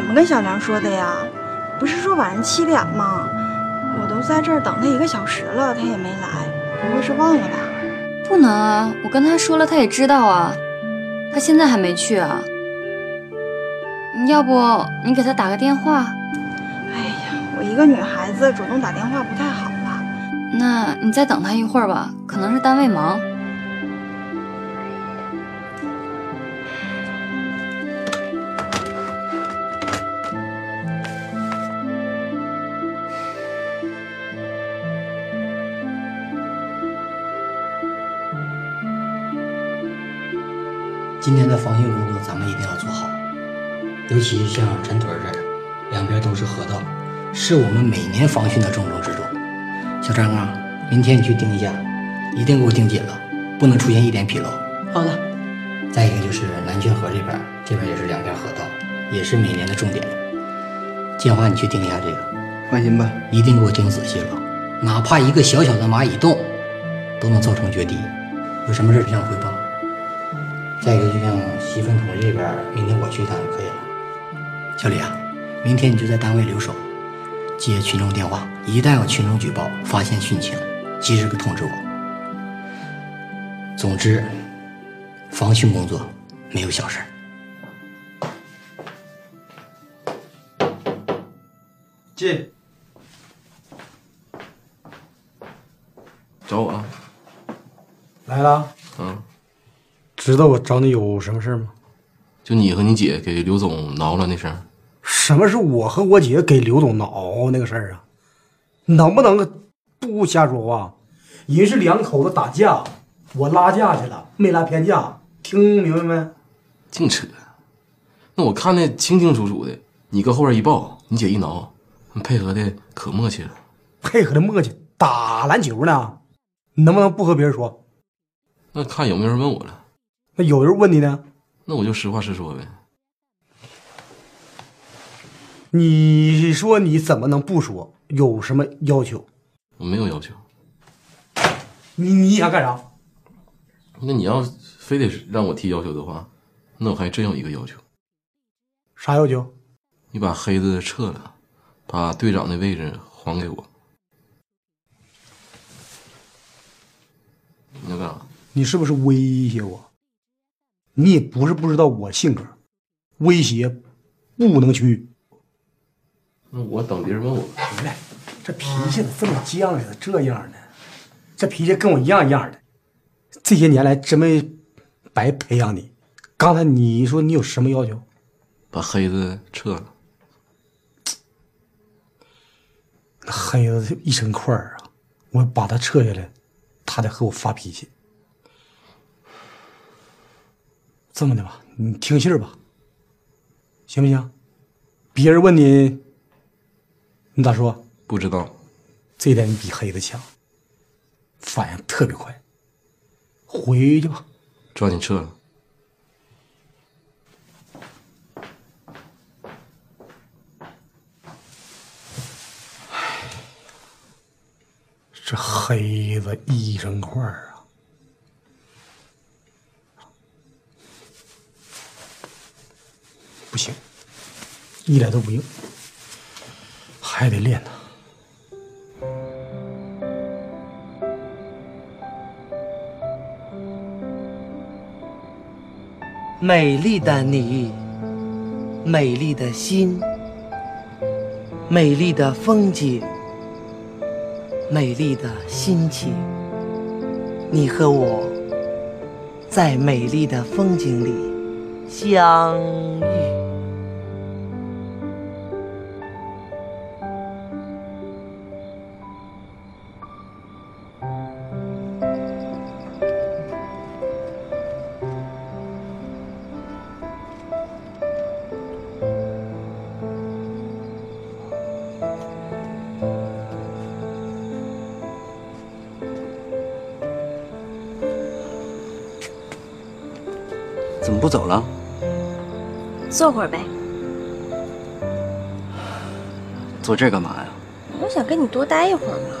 怎么跟小梁说的呀？不是说晚上七点吗？我都在这儿等他一个小时了，他也没来，不会是忘了吧？不能啊，我跟他说了，他也知道啊，他现在还没去啊。要不你给他打个电话？哎呀，我一个女孩子主动打电话不太好吧？那你再等他一会儿吧，可能是单位忙。今天的防汛工作咱们一定要做好，尤其像陈屯这儿，两边都是河道，是我们每年防汛的重中之重。小张啊，明天你去盯一下，一定给我盯紧了，不能出现一点纰漏。好的。再一个就是南泉河这边，这边也是两边河道，也是每年的重点。建华，你去盯一下这个，放心吧，一定给我盯仔细了，哪怕一个小小的蚂蚁洞，都能造成决堤。有什么事向我汇报。再一个，就像西分屯这边，明天我去一趟就可以了。小李啊，明天你就在单位留守，接群众电话，一旦有群众举报发现汛情，及时给通知我。总之，防汛工作没有小事。进。找我啊？来了。嗯。知道我找你有什么事吗？就你和你姐给刘总挠了那事儿。什么是我和我姐给刘总挠那个事儿啊？能不能不瞎说话？人是两口子打架，我拉架去了，没拉偏架，听明白没？净扯！那我看的清清楚楚的，你搁后边一抱，你姐一挠，配合的可默契了。配合的默契，打篮球呢，能不能不和别人说？那看有没有人问我了。那有人问你呢，那我就实话实说呗。你说你怎么能不说？有什么要求？我没有要求。你你想干啥？那你要非得让我提要求的话，那我还真有一个要求。啥要求？你把黑子撤了，把队长的位置还给我。你要干啥？你是不是威胁我？你也不是不知道我性格，威胁不能屈。那我等别人问我。回来，这脾气咋这么犟呀？这样的，这脾气跟我一样一样的。这些年来真没白培养你。刚才你说你有什么要求？把黑子撤了。那黑子一身块儿啊，我把他撤下来，他得和我发脾气。这么的吧，你听信儿吧，行不行？别人问你，你咋说？不知道。这点你比黑子强，反应特别快。回去吧，抓紧撤了。唉，这黑子一身块儿。一点都不硬，还得练呢。美丽的你，美丽的心，美丽的风景，美丽的心情。你和我，在美丽的风景里相遇。么不走了？坐会儿呗。坐这干嘛呀？我想跟你多待一会儿嘛。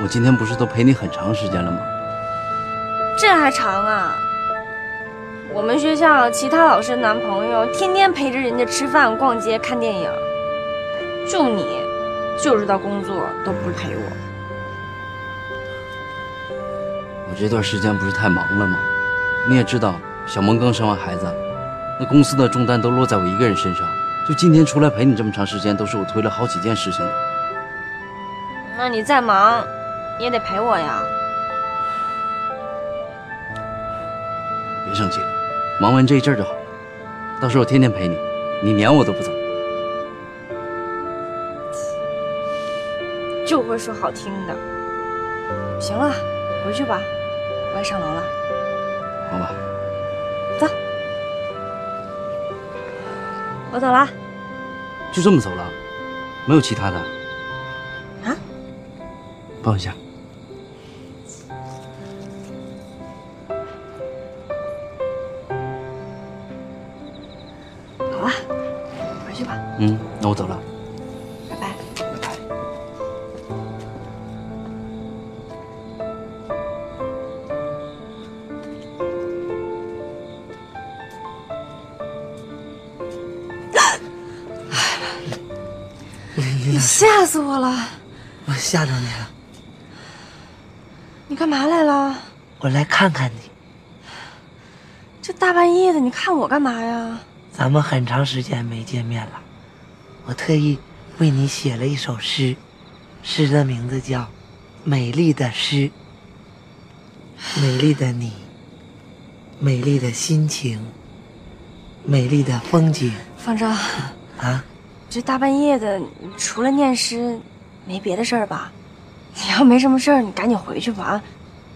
我今天不是都陪你很长时间了吗？这还长啊？我们学校其他老师男朋友天天陪着人家吃饭、逛街、看电影，就你，就知道工作都不陪我。我这段时间不是太忙了吗？你也知道，小萌刚生完孩子，那公司的重担都落在我一个人身上。就今天出来陪你这么长时间，都是我推了好几件事情的。那你再忙，你也得陪我呀。忙完这一阵就好了。到时候我天天陪你，你撵我都不走。就会说好听的。行了，回去吧，我要上楼了。好吧，走，我走了。就这么走了，没有其他的。啊？抱一下。那我走了。拜拜。拜拜。你吓死我了！我吓着你了，你干嘛来了？我来看看你。这大半夜的，你看我干嘛呀？咱们很长时间没见面了，我特意为你写了一首诗，诗的名字叫《美丽的诗》。美丽的你，美丽的心情，美丽的风景方正，啊！这大半夜的，除了念诗，没别的事儿吧？你要没什么事儿，你赶紧回去吧。啊，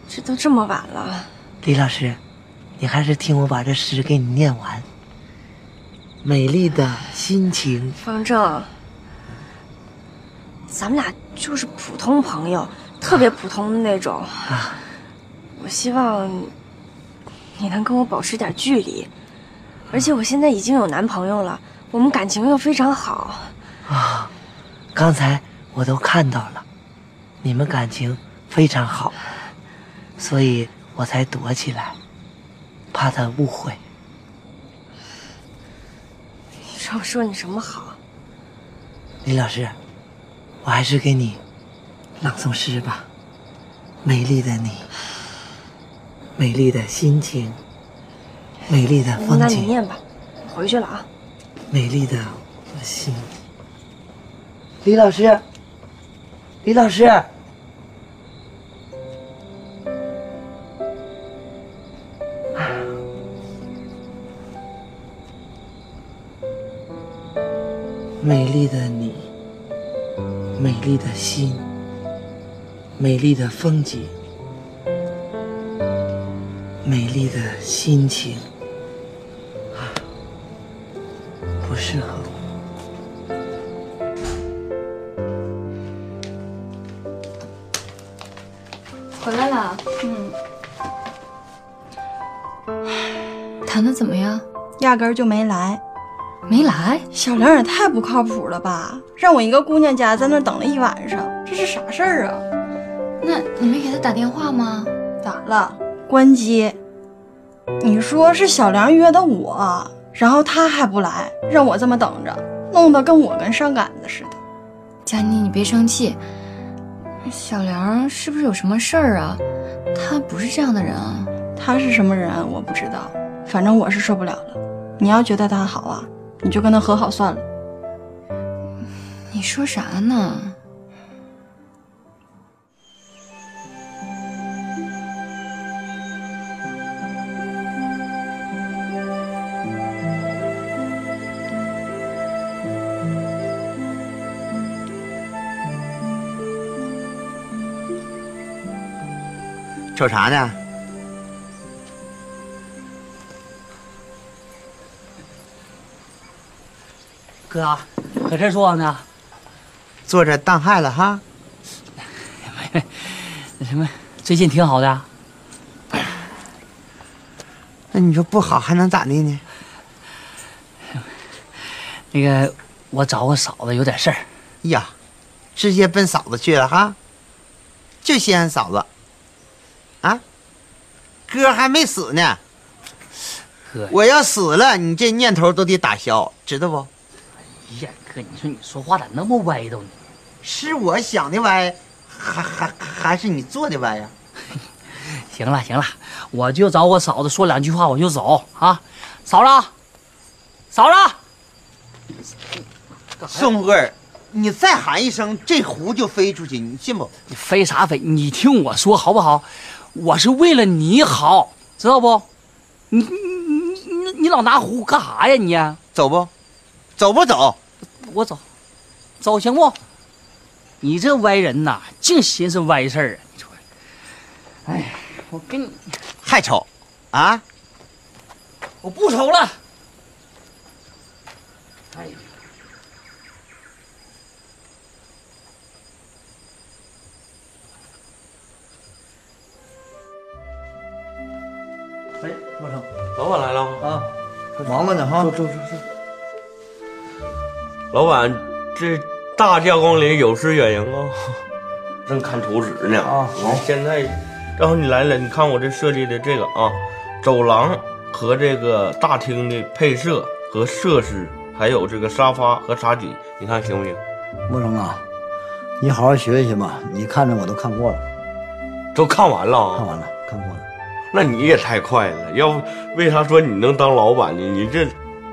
这都这么晚了。李老师，你还是听我把这诗给你念完。美丽的心情，方正，咱们俩就是普通朋友，特别普通的那种。啊，我希望你能跟我保持点距离，而且我现在已经有男朋友了，我们感情又非常好。啊，刚才我都看到了，你们感情非常好，所以我才躲起来，怕他误会。我说你什么好？李老师，我还是给你朗诵诗吧。美丽的你，美丽的心情，美丽的风景那你景，念吧，回去了啊。美丽的我心。李老师，李老师，美丽的你，美丽的心，美丽的风景，美丽的心情，啊，不适合我。回来了。嗯，谈的怎么样？压根儿就没来。没来？小梁也太不靠谱了吧！让我一个姑娘家在那儿等了一晚上，这是啥事儿啊？那你没给他打电话吗？打了？关机。你说是小梁约的我，然后他还不来，让我这么等着，弄得跟我跟上杆子似的。佳妮，你别生气。小梁是不是有什么事儿啊？他不是这样的人啊。他是什么人我不知道，反正我是受不了了。你要觉得他好啊，你就跟他和好算了。你说啥呢？瞅啥呢？哥，搁这坐呢？坐着当害了哈？那 什么，最近挺好的。那你说不好还能咋的呢？那个，我找我嫂子有点事儿。呀，直接奔嫂子去了哈？就稀罕嫂子。啊？哥还没死呢。哥，我要死了，你这念头都得打消，知道不？哎呀，哥，你说你说话咋那么歪都呢？是我想的歪，还还还是你做的歪呀？行了行了，我就找我嫂子说两句话，我就走啊。嫂子，嫂子，宋富贵，你再喊一声，这壶就飞出去，你信不？你飞啥飞？你听我说好不好？我是为了你好，知道不？你你你你你老拿壶干啥呀？你走不？走不走？我走，走行不？你这歪人呐，净寻思歪事儿啊！你说，哎，我跟你还瞅啊？我不瞅了。哎呀，哎，莫成，老板来了啊，忙着呢哈。坐坐坐坐。老板，这大驾光临，有失远迎啊！正看图纸呢啊。好，现在正好你来了，你看我这设计的这个啊，走廊和这个大厅的配色和设施，还有这个沙发和茶几，你看行不行？莫成啊，你好好学习吧。你看着我都看过了，都看完了啊？看完了，看过了。那你也太快了，要不为啥说你能当老板呢？你这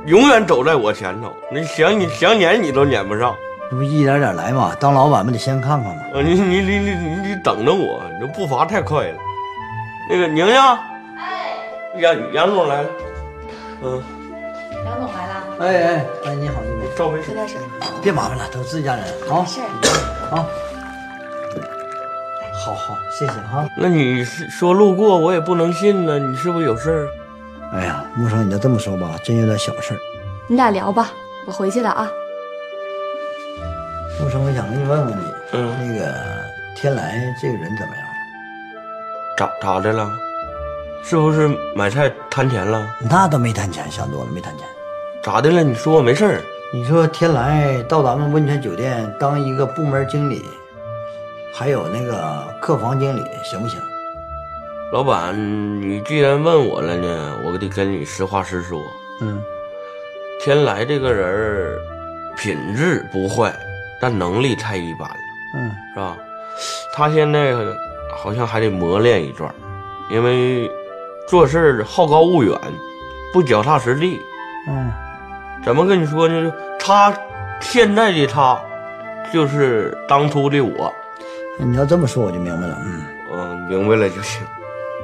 永远走在我前头，你想你想撵你都撵不上。这不一点点来嘛？当老板不得先看看嘛？呃，你你你你你得等着我，你这步伐太快了。那个宁宁，哎，杨杨总来了，嗯，杨总来了，哎哎哎，你好，你好，赵飞，喝点事儿。别麻烦了，都自己家人啊。事儿。啊，好好，谢谢哈。那你是说路过，我也不能信呢。你是不是有事儿？哎呀，木生，你就这么说吧，真有点小事儿。你俩聊吧，我回去了啊。木生，我想跟你问问你，嗯，那个天来这个人怎么样？咋咋的了？是不是买菜贪钱了？那倒没贪钱，想多了，没贪钱。咋的了？你说我没事儿。你说天来到咱们温泉酒店当一个部门经理，还有那个客房经理，行不行？老板，你既然问我了呢，我得跟你实话实说。嗯，天来这个人儿品质不坏，但能力太一般了。嗯，是吧？他现在好像还得磨练一段，因为做事好高骛远，不脚踏实地。嗯，怎么跟你说呢？他现在的他，就是当初的我。你要这么说，我就明白了。嗯嗯，明白了就行。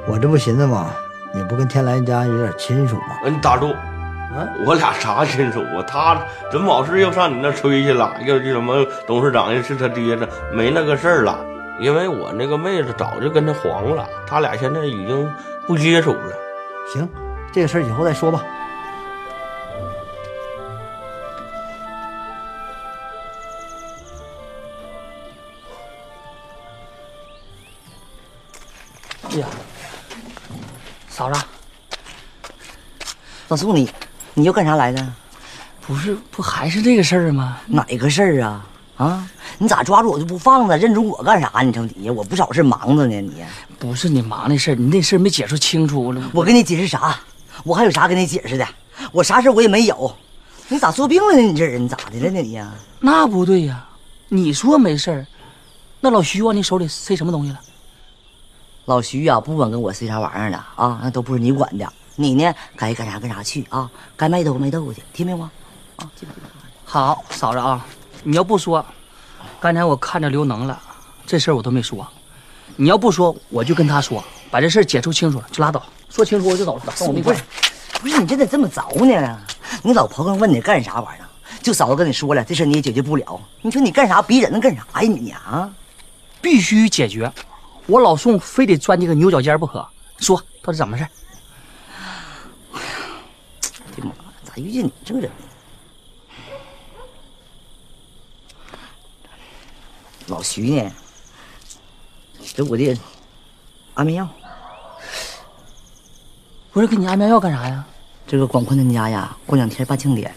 我这不寻思吗？你不跟天来家有点亲属吗？嗯，你打住。啊，我俩啥亲属啊？他怎么老是又上你那吹去了？又这什么董事长又是他爹的，没那个事儿了。因为我那个妹子早就跟他黄了，他俩现在已经不接触了。行，这个事儿以后再说吧。嫂子，老宋，你你又干啥来的？不是，不还是这个事儿吗？哪个事儿啊？啊，你咋抓住我就不放了？认准我干啥？你瞅你，我不找事忙着呢。你不是你忙那事儿，你那事儿没解释清楚。我跟你解释啥？我还有啥跟你解释的？我啥事我也没有。你咋做病了呢？你这人咋的了呢？你呀？那不对呀，你说没事儿，那老徐往你手里塞什么东西了？老徐呀、不管跟我塞啥玩意儿了啊，那都不是你管的。你呢，该干啥干啥去啊，该卖豆腐卖豆腐去，听明白吗？啊，记不记得？好，嫂子啊，你要不说，刚才我看着刘能了，这事儿我都没说。你要不说，我就跟他说，把这事儿解除清楚了就拉倒，说清楚我就走了。跟我没不是，不是你这咋这么着呢？你老婆子问你干啥玩意儿，就嫂子跟你说了，这事你也解决不了。你说你干啥逼人能？干啥呀你啊？必须解决，我老宋非得钻这个牛角尖不可，说到底怎么事儿？哎呀，这妈咋遇见你这个人。老徐呢？这我的安眠药。我是给你安眠药干啥呀？这个广坤他们家呀，过两天办庆典，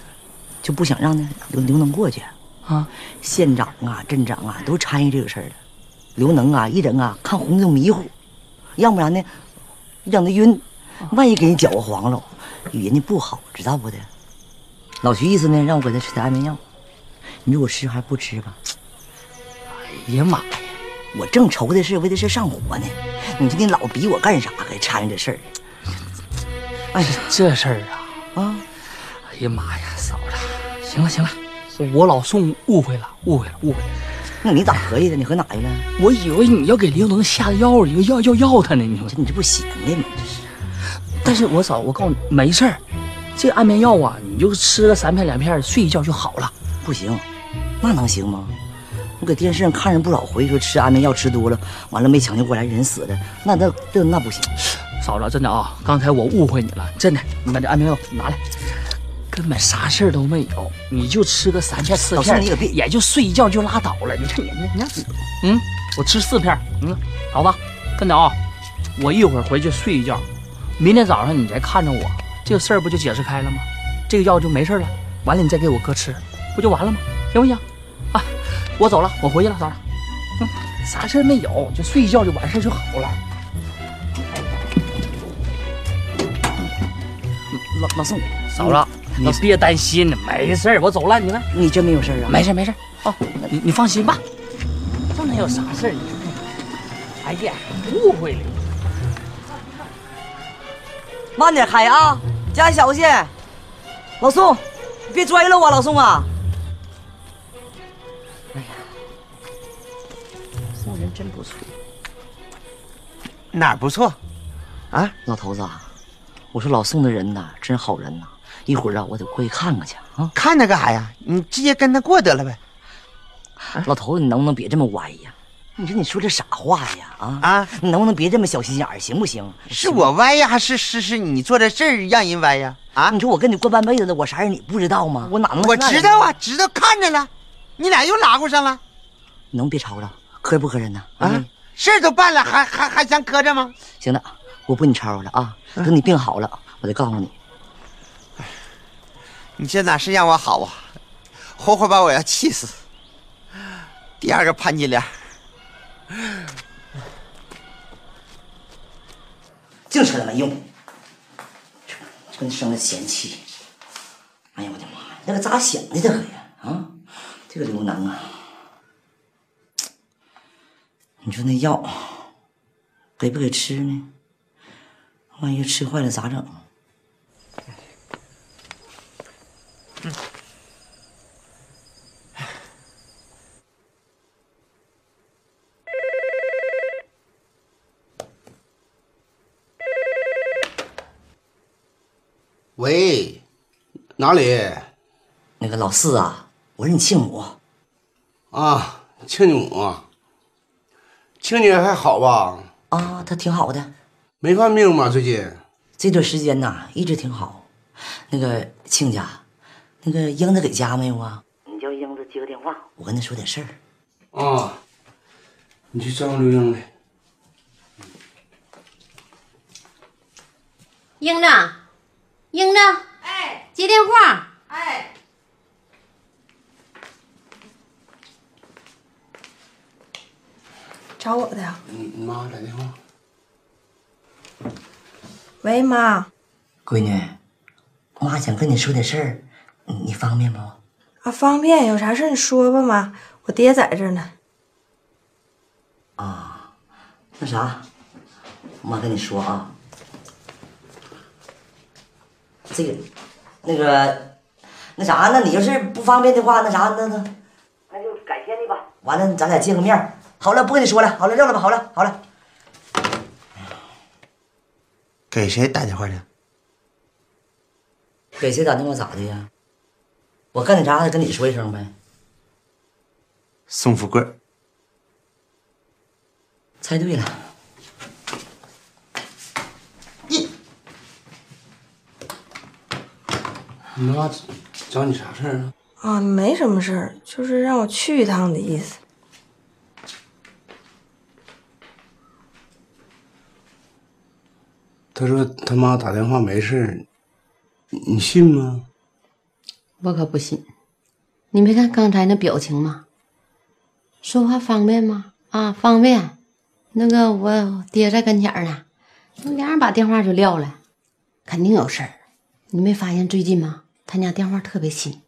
就不想让那刘刘能过去啊。县长啊，镇长啊，都参与这个事儿。刘能啊，一整啊看红就迷糊，要不然呢，让他晕，万一给人搅和黄了，与人家不好，知道不的？老徐意思呢，让我给他吃点安眠药，你说我吃还是不吃吧？哎呀妈呀！我正愁的是为这事上火呢，你说你老逼我干啥？还掺与这事儿？哎，这事儿啊啊！哎呀妈呀，嫂子，行了行了，我老宋误会了，误会了，误会了。那你咋合计的？你合哪去了？我以为你要给刘能下的药，你要要要他呢。你说你这不闲的吗？这是。但是我嫂，我告诉你，没事儿，这安眠药啊，你就吃个三片两片，睡一觉就好了。不行，那能行吗？我搁电视上看着不少回，说吃安眠药吃多了，完了没抢救过来，人死的，那那这那不行。嫂子，真的啊，刚才我误会你了，真的，你把这安眠药拿来，根本啥事儿都没有，你就吃个三片四片，你也就睡一觉就拉倒了。你看你，你看，嗯，我吃四片，嗯，嫂子，跟的啊，我一会儿回去睡一觉，明天早上你再看着我，这个事儿不就解释开了吗？这个药就没事了，完了你再给我哥吃，不就完了吗？行不行？啊，我走了，我回去了，嫂子，嗯，啥事儿没有，就睡一觉就完事儿就好了。老老宋，嫂子，你别担心，没事儿，我走了。你看，你真没有事儿啊？没事没事哦，你你放心吧，这能有啥事儿？哎呀，误会了。慢点开啊，加小心。老宋，你别摔了我，老宋啊。哎呀，宋人真不错。哪儿不错？啊，老头子。我说老宋的人呐，真好人呐！一会儿啊，我得过去看看去啊。看他干啥呀？你直接跟他过得了呗。老头子，你能不能别这么歪呀？你说你说这啥话呀？啊啊！你能不能别这么小心眼儿，行不行？是我歪呀，还是是是你做的事儿让人歪呀？啊！你说我跟你过半辈子了，我啥人你不知道吗？我哪能？我知道啊，知道看着了。你俩又拉过上了。你能别吵吵？磕不磕碜呢？啊！事儿都办了，还还还想磕碜吗？行了。我不跟你吵吵了啊！等你病好了，我再告诉你。你这哪是让我好啊，活活把我要气死！第二个潘金莲，净扯那没用，这跟生了嫌气。哎呀我的妈呀，那个咋想的这个呀？啊，这个刘能啊，你说那药给不给吃呢？万一吃坏了咋整？嗯。喂，哪里？那个老四啊，我是你亲母。啊，亲家母。亲家还好吧？啊，他挺好的。没犯病吗？最近这段时间呐，一直挺好。那个亲家，那个英子给家没有啊？你叫英子接个电话，我跟他说点事儿。啊，你去找刘英来。英子，英子，哎，接电话。哎，找我的呀？你你妈来电话。喂，妈，闺女，妈想跟你说点事儿，你方便不？啊，方便，有啥事你说吧，妈，我爹在这呢。啊，那啥，妈跟你说啊，这个，那个，那啥，那你要是不方便的话，那啥，那那，那就改天的吧。完了，咱俩见个面。好了，不跟你说了，好了，撂了吧。好了，好了。给谁打电话呢？给谁打电话咋的呀？我干点啥还跟你说一声呗。宋富贵，猜对了。你妈找你啥事儿啊？啊，没什么事儿，就是让我去一趟的意思。他说他妈打电话没事你信吗？我可不信。你没看刚才那表情吗？说话方便吗？啊，方便。那个我爹在跟前呢，那俩人把电话就撂了，肯定有事儿。你没发现最近吗？他家电话特别新。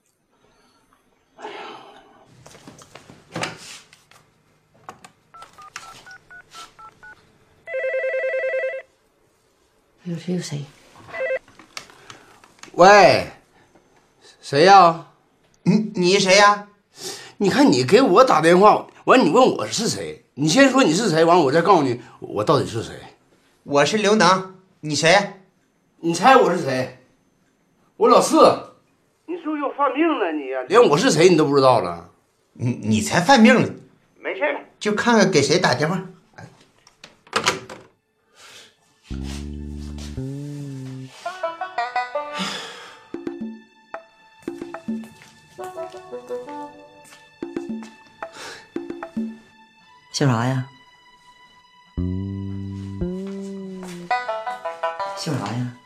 有谁有谁？喂，谁呀？你你谁呀？你看你给我打电话，完你问我是谁？你先说你是谁，完我再告诉你我到底是谁。我是刘能，你谁？你猜我是谁？我老四。你是不是要犯病了你？连我是谁你都不知道了？你你才犯病呢，没事就看看给谁打电话。笑啥呀？笑啥呀？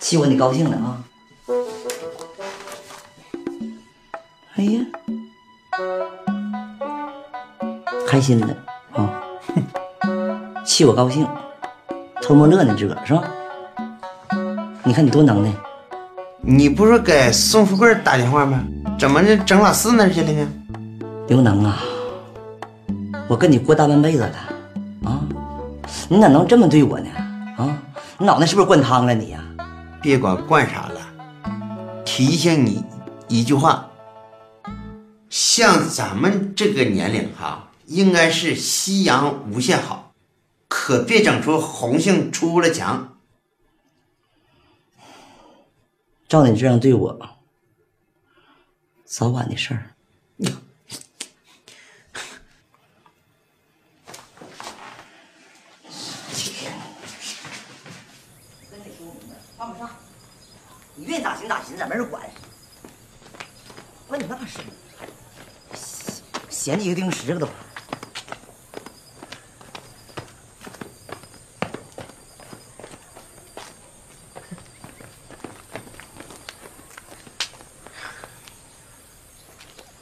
气我你高兴了啊？哎呀，开心了啊！气我高兴，偷摸乐呢，自个儿是吧？你看你多能耐，你不是给宋富贵打电话吗？怎么就整老四那去了呢？刘能啊，我跟你过大半辈子了啊，你咋能这么对我呢？啊，你脑袋是不是灌汤了你呀、别管灌啥了，提醒你一句话：像咱们这个年龄哈，应该是夕阳无限好，可别整出红杏出了墙。照你这样对我，早晚的事儿。犯不上，你愿意咋行咋行，咋没人管。问你嘛事？嫌几个钉十个都。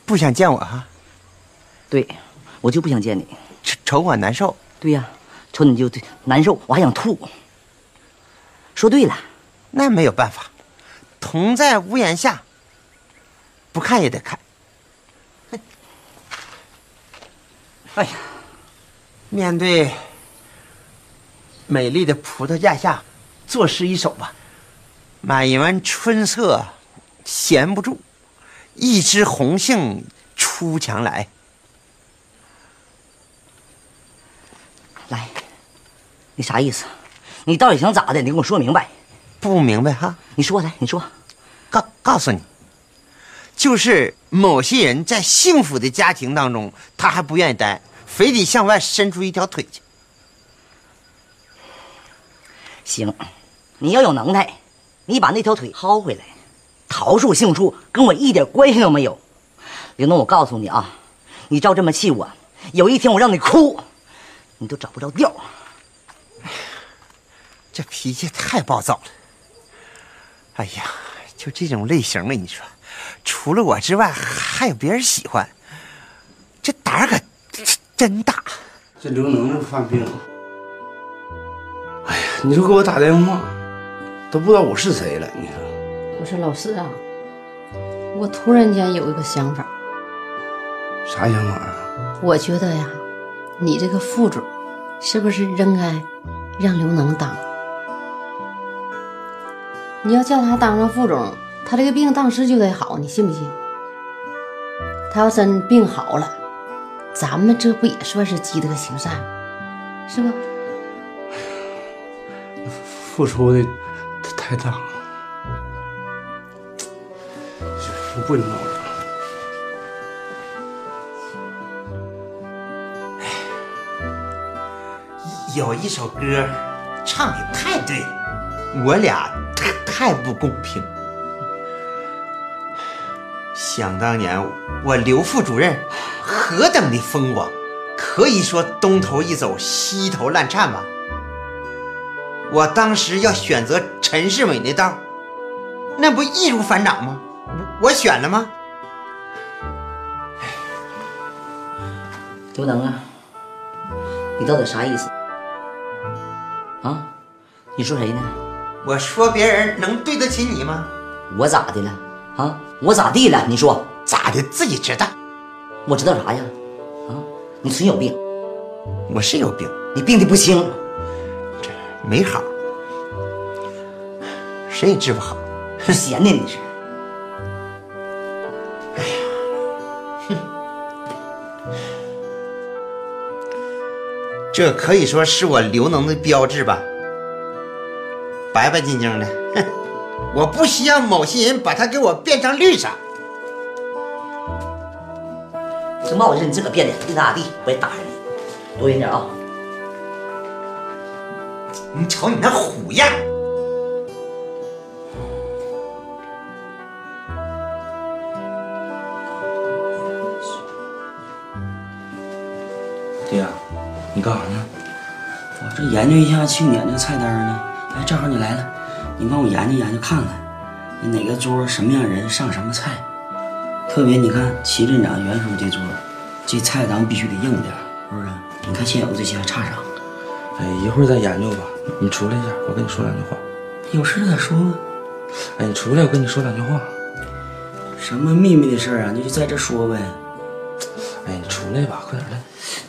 不想见我哈？对，我就不想见你。瞅瞅我难受。对呀、瞅你就对难受，我还想吐。说对了，那没有办法，同在屋檐下，不看也得看。哎呀，面对美丽的葡萄架下，作诗一首吧。满园春色闲不住，一枝红杏出墙来。来，你啥意思？你到底想咋的？你跟我说明白。不明白哈？你说来，你说。告告诉你，就是某些人在幸福的家庭当中，他还不愿意待，非得向外伸出一条腿去。行，你要有能耐，你把那条腿薅回来。桃树杏树跟我一点关系都没有。刘东，我告诉你啊，你照这么气我，有一天我让你哭，你都找不着调。这脾气太暴躁了。哎呀，就这种类型的，你说，除了我之外，还有别人喜欢，这胆儿可真大。这刘能这犯病了，哎呀，你说给我打电话，都不知道我是谁了。你说我说老四啊，我突然间有一个想法，啥想法啊？我觉得呀，你这个副总是不是应该让刘能当？你要叫他当上副总，他这个病当时就得好，你信不信？他要真病好了，咱们这不也算是积德行善，是不？付出的太大了，我不能闹了。有一首歌唱的太对，我俩太太不公平。想当年我刘副主任何等的风光，可以说东头一走西头乱颤吧。我当时要选择陈世美那道，那不易如反掌吗？我我选了吗？刘能啊，你到底啥意思？啊？你说谁呢？我说别人能对得起你吗？我咋的了？啊？我咋地了？你说咋的？自己知道。我知道啥呀？啊？你存有病。我是有病，你病的不轻，这没好，谁也治不好。闲的你是。哎呀，哼，这可以说是我刘能的标志吧，白白净净的。哼，我不希望某些人把它给我变成绿色。这帽子是你自个变的，你咋地？我也打上你。多远点啊！你瞅你那虎样！爹，你干啥呢？我这研究一下庆典这个菜单呢。哎，正好你来了，你帮我研究研究看看，你哪个桌什么样人上什么菜。特别你看齐镇长、袁叔这桌，这菜咱们必须得硬点，是不是？你看现有这些还差啥？哎，一会儿再研究吧。你出来一下，我跟你说两句话。有事再说吧。哎，你出来，我跟你说两句话。什么秘密的事啊？你就在这说呗。哎，你出来吧，快点来。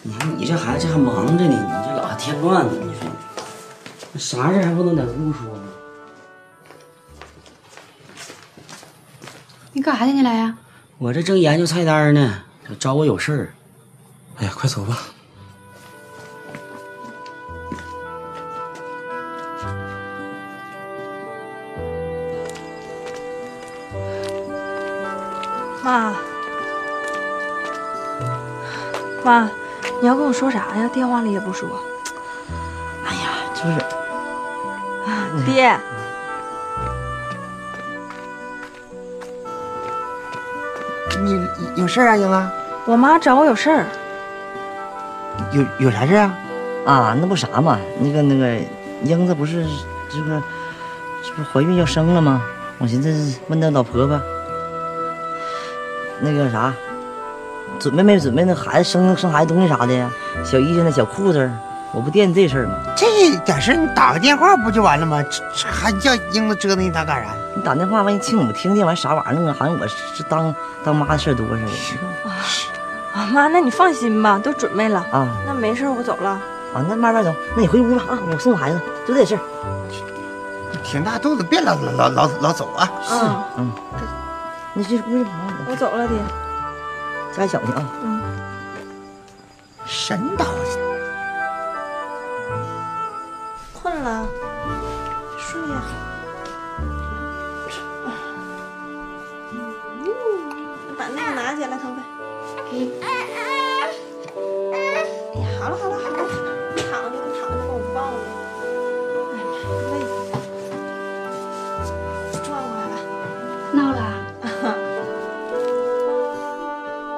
你看你这孩子还忙着呢，你这老还添乱呢。你说，啥事还不能在屋说吗？你干啥去？你来呀？我这正研究菜单呢，找我有事儿。哎呀，快走吧。妈，妈，你要跟我说啥呀？电话里也不说。哎呀，就是，爹，你有事啊，英子？我妈找我有事儿。有有啥事啊？啊，那不啥嘛，那个那个英子不是这个这不怀孕要生了吗？我寻思问那老婆婆，那个啥，准备没准备那孩子生生孩子东西啥的呀？小衣裳那小裤子，我不惦记这事儿吗？这点事你打个电话不就完了吗？这这还叫英子折腾你他干啥？你打电话万一亲母听见完啥玩意儿啊？好像我是当当妈的事儿多似的。啊，妈，那你放心吧，都准备了啊。那没事，我走了。啊，那慢慢走。那你回屋吧啊，我送孩子，就这事儿。挺大肚子，别老老老老走啊。是，嗯。你这不是我走了，爹。家小心啊。嗯。神叨了，睡呀。把那个拿起来，腾飞。哎呀，好了好了好了，你躺着，你躺着，把我抱着。哎呀，转过来了。闹了。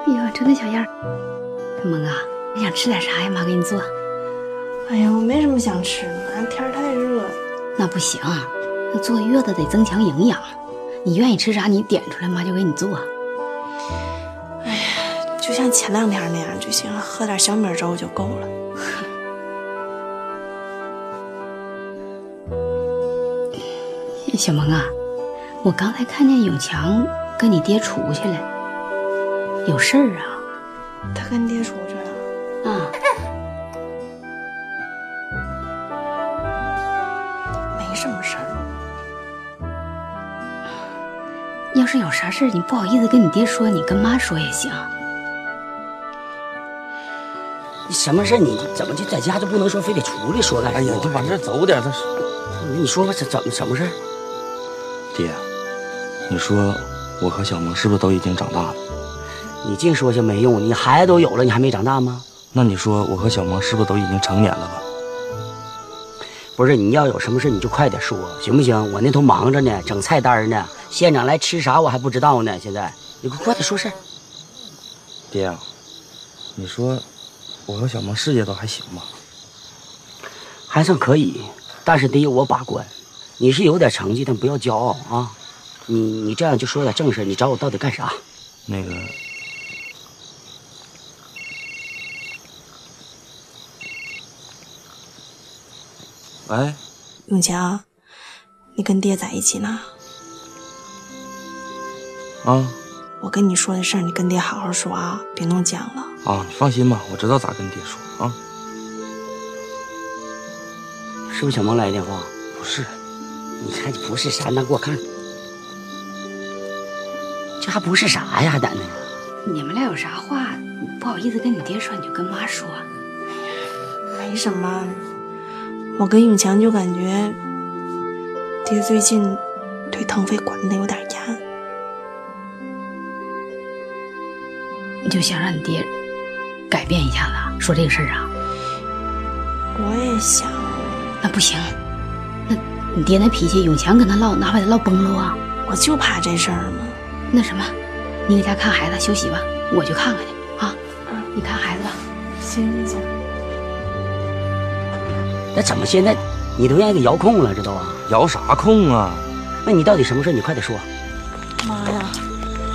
哎呦，瞅那小样儿。萌啊，你想吃点啥呀？妈给你做。哎呀，我没什么想吃的，天太热。那不行，那坐月子得增强营养。你愿意吃啥，你点出来，妈就给你做。哎呀，就像前两天那样就行，喝点小米粥就够了。小萌啊，我刚才看见永强跟你爹出去了，有事儿啊？他跟爹出去没什么事儿。要是有啥事儿，你不好意思跟你爹说，你跟妈说也行。你什么事儿？你怎么就在家就不能说，非得出来说干啥？哎呀，就往这走点，他是。你说吧，怎怎么什么事儿？爹，你说我和小萌是不是都已经长大了？你净说些没用，你孩子都有了，你还没长大吗？那你说我和小萌是不是都已经成年了吧？不是，你要有什么事你就快点说，行不行？我那头忙着呢，整菜单呢，县长来吃啥我还不知道呢。现在你快点说事儿。爹啊，你说我和小萌事业都还行吗？还算可以，但是得有我把关。你是有点成绩，但不要骄傲啊！你你这样就说点正事，你找我到底干啥？那个，喂，永强，你跟爹在一起呢？啊我跟你说的事儿，你跟爹好好说啊，别弄僵了。啊，你放心吧，我知道咋跟爹说啊。是不是小萌来电话？不是，你看不是啥，那给我看看。这还不是啥呀，还在那呢。你们俩有啥话不好意思跟你爹说，你就跟妈说。没什么，我跟永强就感觉爹最近对腾飞管的有点严。你就想让你爹改变一下子，说这个事儿啊？我也想。那不行，那你爹那脾气，永强跟他唠，哪把他唠崩了啊？我就怕这事儿嘛。那什么，你搁家看孩子休息吧，我去看看去啊。嗯，你看孩子吧。行行行。那怎么现在你都让人给遥控了，这都啊？遥啥控啊？那你到底什么事？你快点说。妈呀，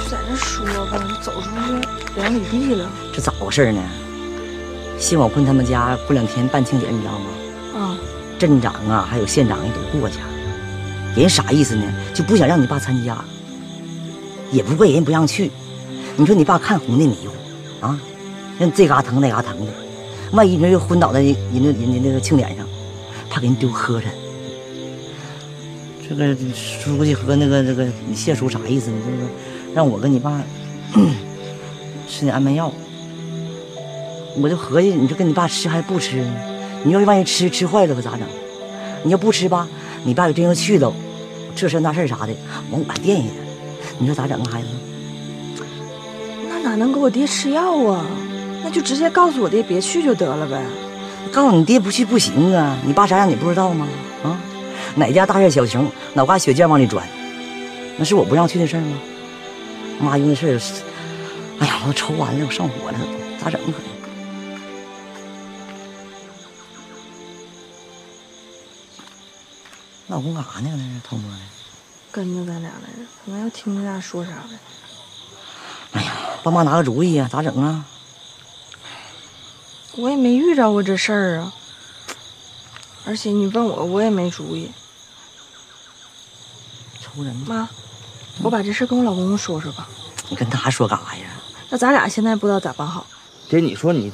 就在这说吧，走出去两里地了。这咋回事呢？谢广坤他们家过两天办庆典，你知道吗？啊。镇长啊，还有县长也都过去。人啥意思呢？就不想让你爸参加，也不怪人不让去。你说你爸看红的迷糊啊，让这嘎疼那嘎疼的，万一人又昏倒在人家人家那个庆典上，怕给人丢磕碜。这个书记和那个那个你谢叔啥意思呢？就是让我跟你爸 吃点安眠药。我就合计，你说跟你爸吃还是不吃呢？你要是万一吃吃坏了可咋整？你要不吃吧，你爸要真要去了，这事那事啥的，往我惦记着，你说咋整啊，孩子？那哪能给我爹吃药啊？那就直接告诉我爹别去就得了呗。告诉你爹不去不行啊！你爸啥样你不知道吗？啊，哪家大院小情，脑瓜血溅往里钻，那是我不让去的事吗？妈用的事儿，哎呀，我都愁完了，我上火了，咋整可？老公干啥呢？那是偷摸的。跟着咱俩来着，可能要听咱俩说啥呗。哎呀，帮妈拿个主意呀，咋整啊？我也没遇着过这事儿啊，而且你问我，我也没主意。愁人妈，我把这事跟我老公公说说吧。你跟他说干啥呀？那咱俩现在不知道咋办好。爹，你说你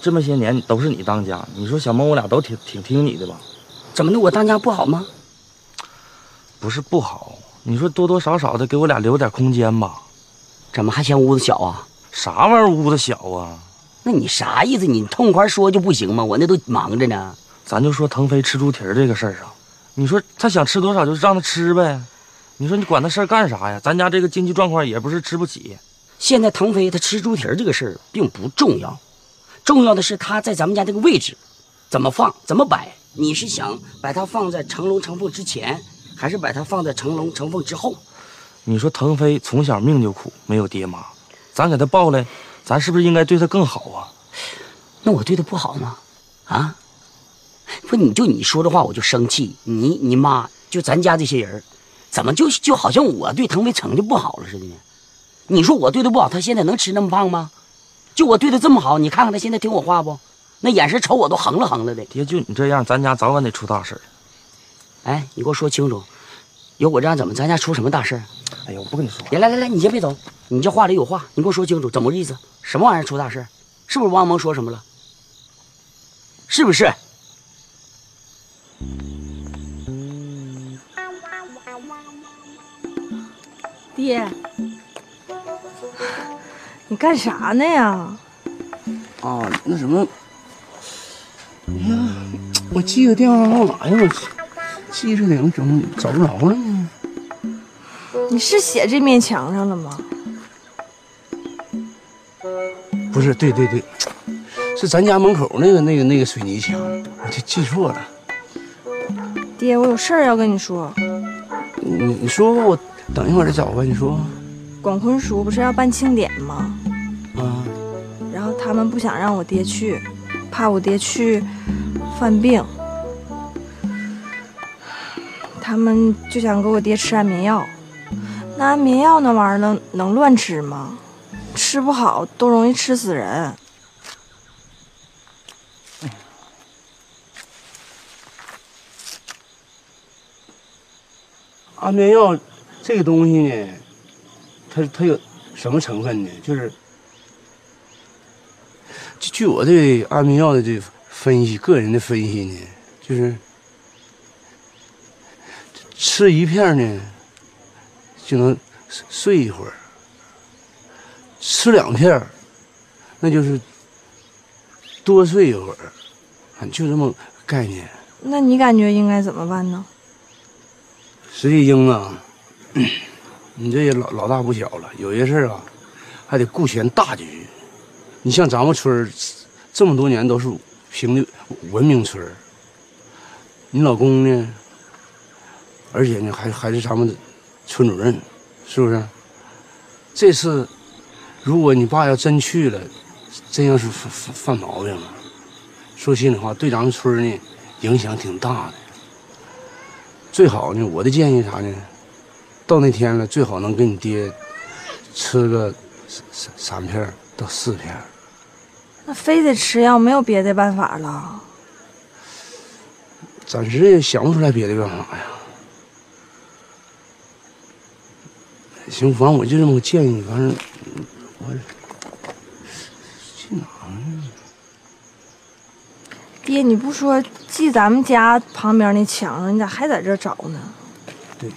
这么些年都是你当家，你说小萌我俩都挺挺听你的吧？怎么的，我当家不好吗？不是不好，你说多多少少的给我俩留点空间吧。怎么还嫌屋子小啊？啥玩意儿屋子小啊？那你啥意思？你痛快说就不行吗？我那都忙着呢。咱就说腾飞吃猪蹄儿这个事儿上，你说他想吃多少就让他吃呗。你说你管他事儿干啥呀？咱家这个经济状况也不是吃不起。现在腾飞他吃猪蹄儿这个事儿并不重要，重要的是他在咱们家这个位置，怎么放怎么摆。你是想把它放在成龙成凤之前，还是把它放在成龙成凤之后？你说腾飞从小命就苦，没有爹妈，咱给他抱来，咱是不是应该对他更好啊？那我对他不好吗？啊？不，你就你说的话我就生气。你你妈就咱家这些人，怎么就就好像我对腾飞成就不好了似的呢？你说我对他不好，他现在能吃那么胖吗？就我对他这么好，你看看他现在听我话不？那眼神瞅我都横了横了的。爹，就你这样，咱家早晚得出大事哎，你给我说清楚，有我这样怎么咱家出什么大事哎呀，我不跟你说。来来来来，你先别走，你这话里有话，你给我说清楚，怎么个意思？什么玩意儿出大事？是不是王蒙说什么了？是不是？爹，你干啥呢呀？啊，那什么，哎呀，我记个电话号码呀，我记着点，怎么找不着了呢？你是写这面墙上了吗？不是，对对对，是咱家门口那个那个那个水泥墙，我就记错了。爹，我有事儿要跟你说。你你说吧，我等一会儿再找吧。你说。广坤叔不是要办庆典吗？啊。然后他们不想让我爹去，怕我爹去犯病。他们就想给我爹吃安眠药。那安眠药那玩意儿能能乱吃吗？吃不好都容易吃死人。安眠药这个东西呢，它它有什么成分呢？就是据据我对安眠药的这分析，个人的分析呢，就是吃一片呢就能睡一会儿，吃两片那就是多睡一会儿，就这么概念。那你感觉应该怎么办呢？石玉英啊，你这也老老大不小了，有些事儿啊，还得顾全大局。你像咱们村儿这么多年都是评的文明村儿，你老公呢，而且呢还还是咱们村主任，是不是？这次如果你爸要真去了，真要是犯犯犯毛病了，说心里话，对咱们村呢影响挺大的。最好呢，我的建议啥呢？到那天了，最好能给你爹吃个三三三片到四片。那非得吃药，没有别的办法了。暂时也想不出来别的办法呀。行，反正我就这么个建议，反正我去哪呢？爹，你不说记咱们家旁边那墙上，你咋还在这找呢？对。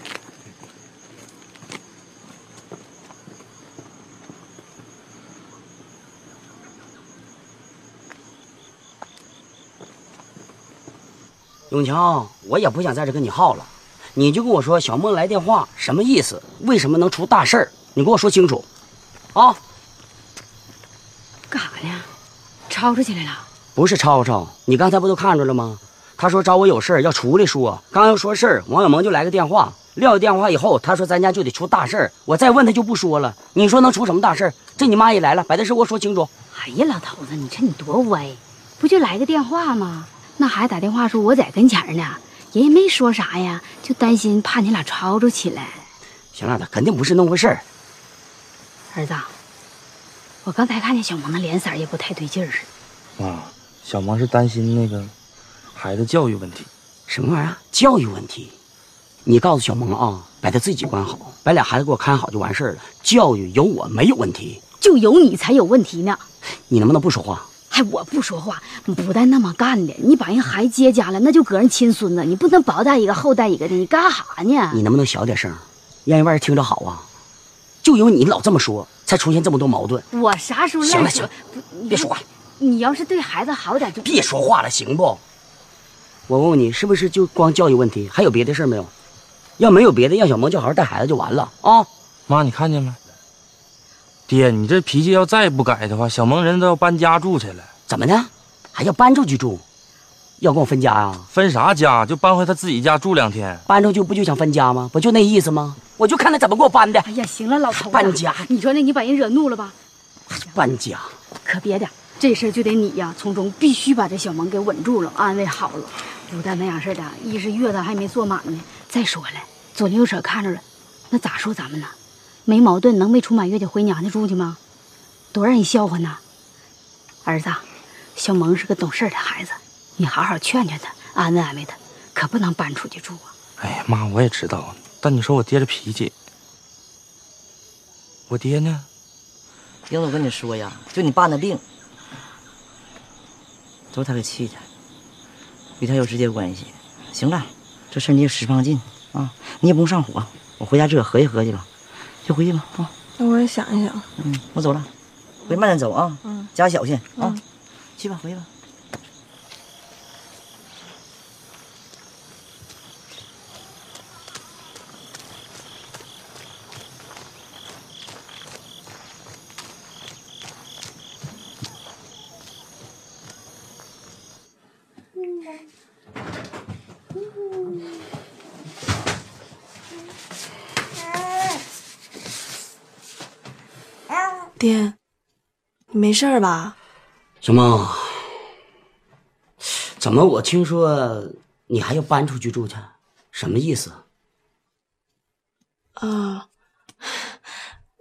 永强，我也不想在这跟你耗了，你就跟我说小梦来电话什么意思？为什么能出大事儿？你给我说清楚，啊！干啥呢？吵吵起来了？不是吵吵，你刚才不都看着了吗？他说找我有事儿要出来说，刚要说事儿，王小萌就来个电话，撂下电话以后，他说咱家就得出大事儿，我再问他就不说了。你说能出什么大事儿？这你妈也来了，把这事给我说清楚。哎呀，老头子，你瞅你多歪，不就来个电话吗？那孩子打电话说我在跟前呢，人也没说啥呀，就担心怕你俩吵吵起来。行了，他肯定不是那么回事儿。儿子，我刚才看见小萌的脸色也不太对劲儿似的。妈，小萌是担心那个孩子教育问题。什么玩意儿？教育问题？你告诉小萌啊，把他自己管好，把俩孩子给我看好就完事儿了。教育有我没有问题，就有你才有问题呢。你能不能不说话？还我不说话，不带那么干的。你把人孩子接家了，那就搁人亲孙子，你不能薄带一个厚带一个的，你干啥呢？你能不能小点声，让人外人听着好啊？就因为你老这么说，才出现这么多矛盾。我啥时候行了乱说？行，别说话，你要是对孩子好点，就别说话了，行不？我问问你，是不是就光教育问题，还有别的事儿没有？要没有别的，让小萌就好好带孩子就完了啊！妈，你看见没？爹，你这脾气要再不改的话，小萌人都要搬家住去了。怎么的？还要搬出去住？要跟我分家呀、分啥家？就搬回他自己家住两天。搬出去不就想分家吗？不就那意思吗？我就看他怎么给我搬的。哎呀，行了，老头子，搬家，你说那你把人惹怒了吧？搬家，可别的，这事儿就得你呀，从中必须把这小萌给稳住了，安慰好了。不但那样式的，一是月子还没坐满呢。再说了，左邻右舍看着了，那咋说咱们呢？没矛盾，能没出满月就回娘家住去吗？多让人笑话呢！儿子，小萌是个懂事的孩子，你好好劝劝他，安慰安慰他，可不能搬出去住啊。哎呀，妈，我也知道，但你说我爹这脾气，我爹呢？英子，我跟你说呀，就你爸那病，都是他给气的，与他有直接关系。行了，这事儿你也使上劲啊，你也不用上火，我回家自个儿合计合计吧，就回去吧啊。那我也想一想。嗯，我走了，回慢点走啊，嗯，家小心啊，嗯去吧，回去吧。爹，你没事吧？小梦，怎么我听说你还要搬出去住去？什么意思？啊，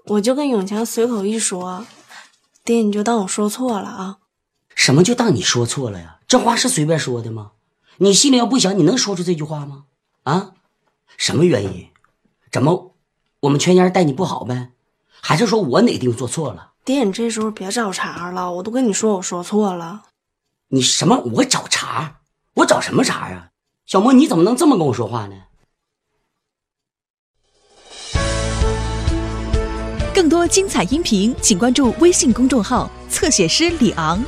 我就跟永强随口一说，爹你就当我说错了啊。什么就当你说错了呀？这话是随便说的吗？你心里要不想，你能说出这句话吗？啊？什么原因？怎么我们全家人待你不好呗？还是说我哪地方做错了？爹，你这时候别找茬了，我都跟你说我说错了。你什么？我找茬？我找什么茬啊？小莫，你怎么能这么跟我说话呢？更多精彩音频，请关注微信公众号“侧写师李昂”。